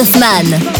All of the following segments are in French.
Man.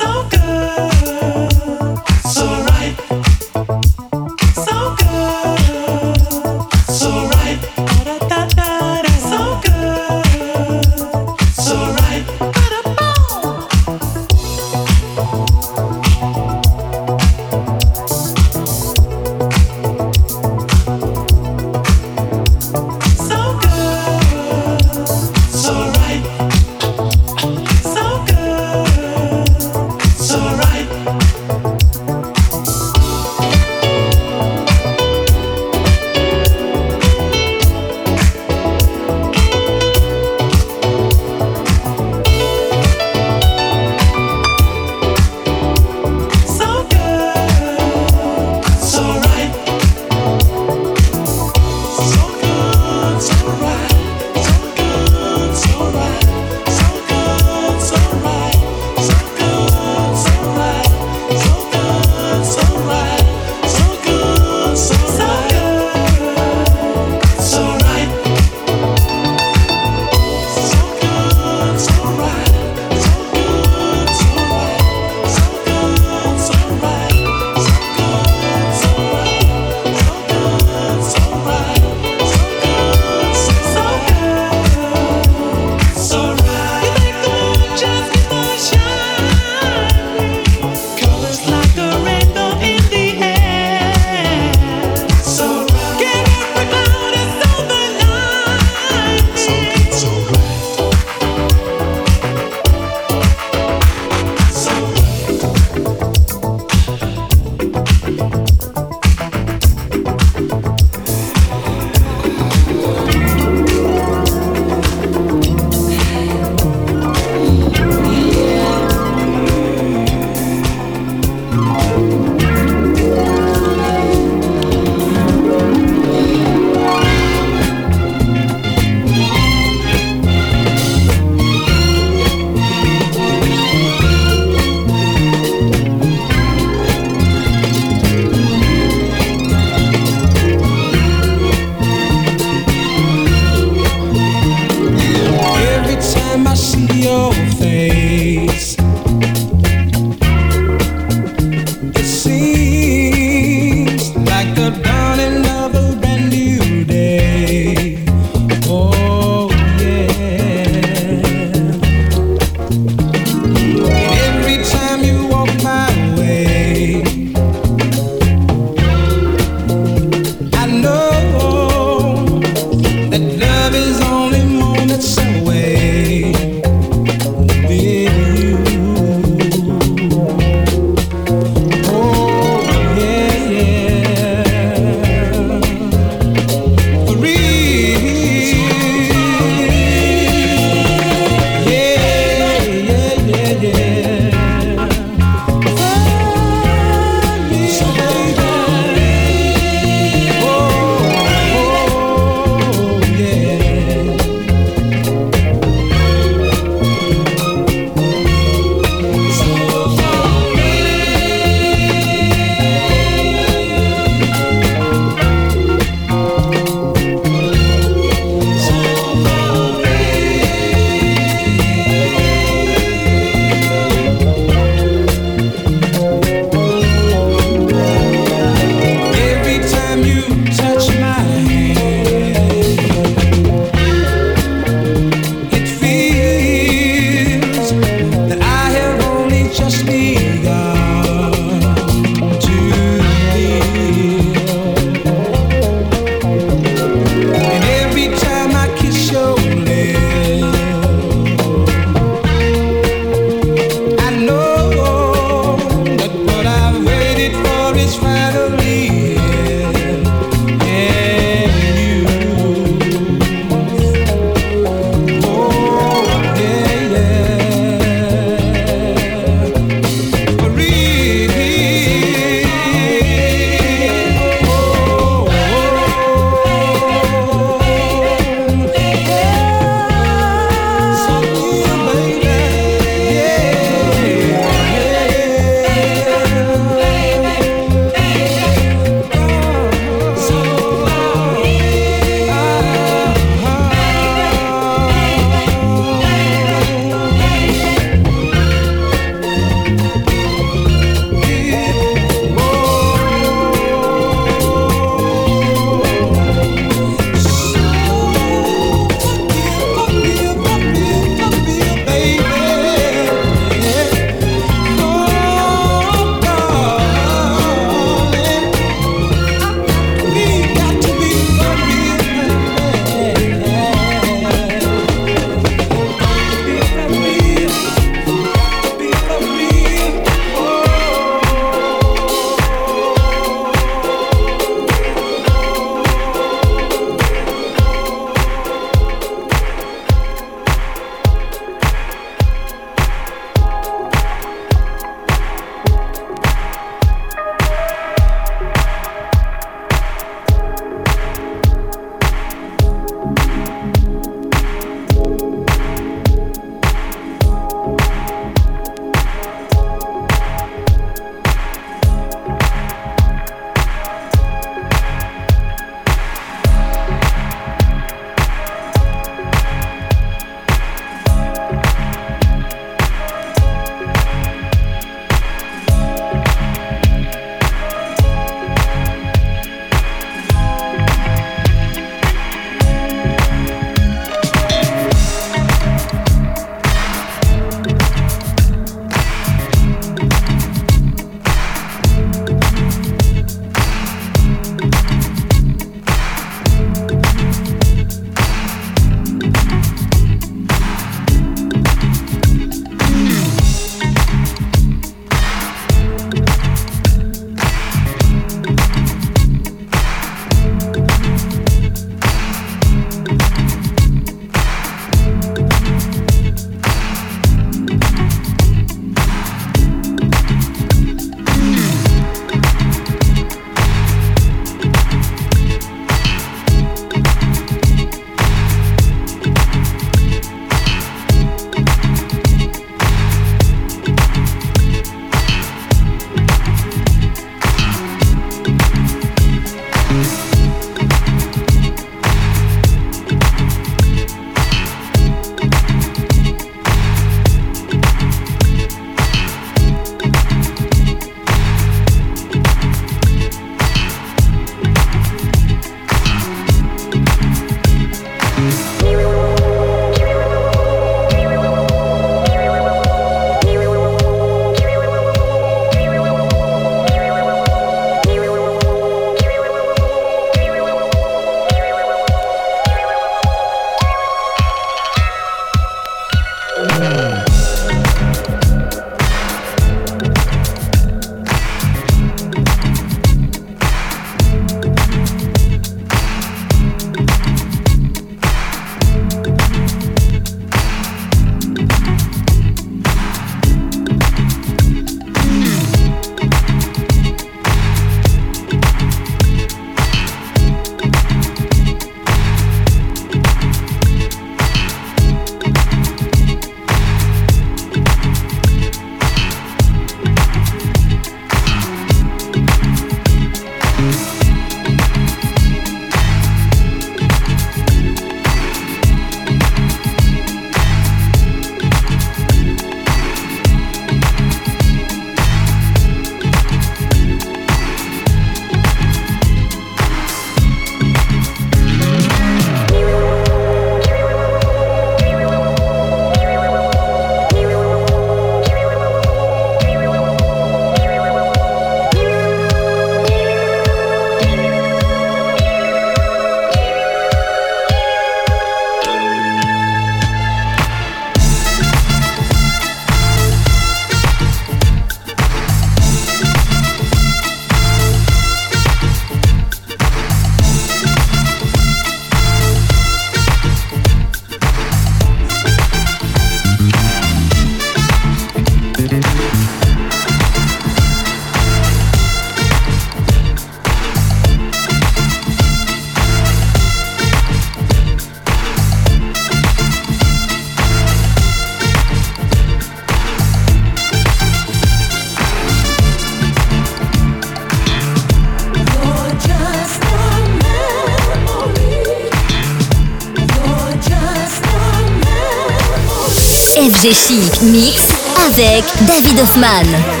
FG Chic Mix avec David Hoffman.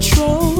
control.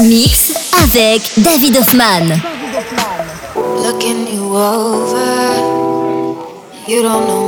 Mix avec David Hoffman. Looking you over, you don't know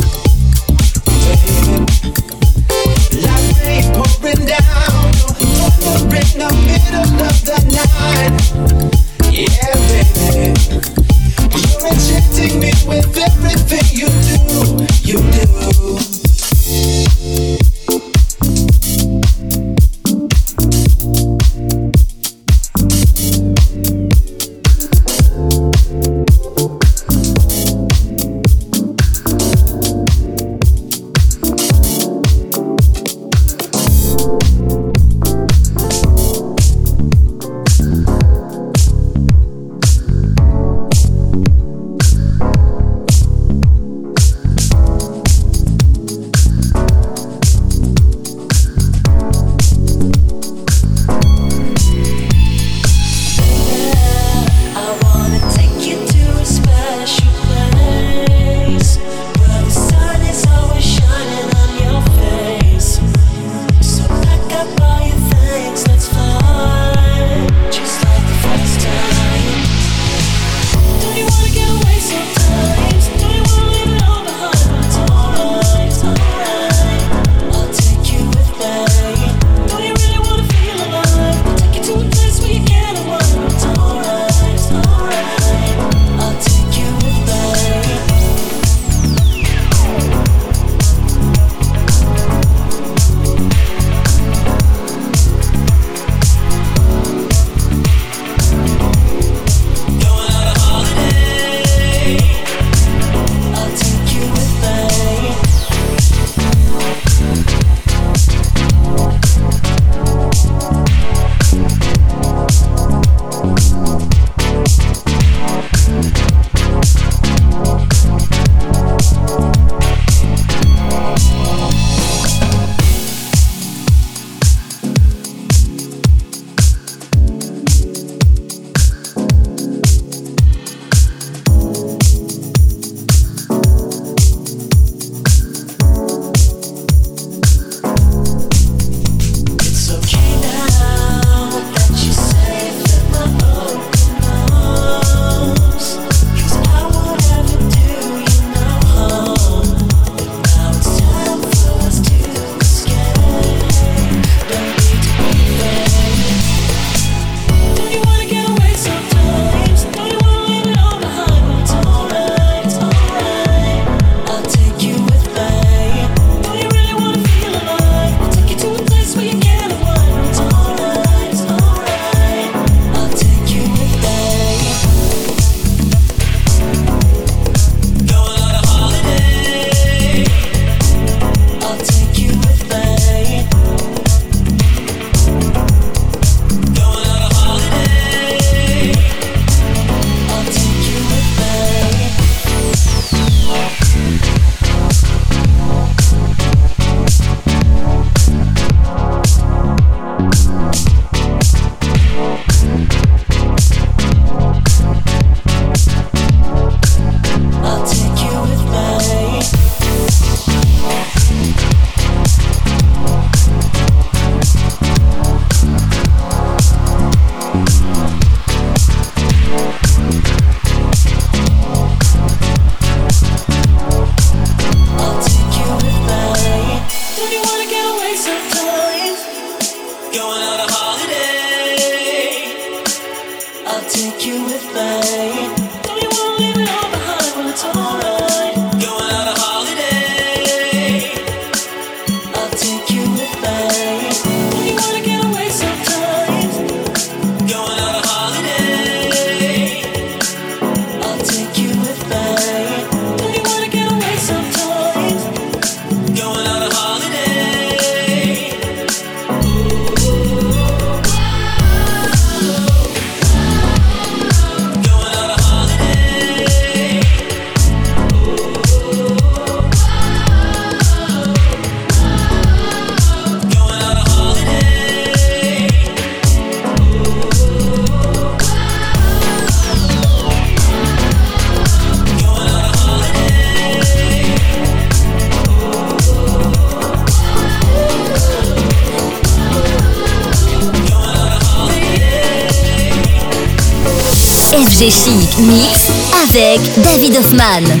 David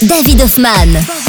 David Hoffman.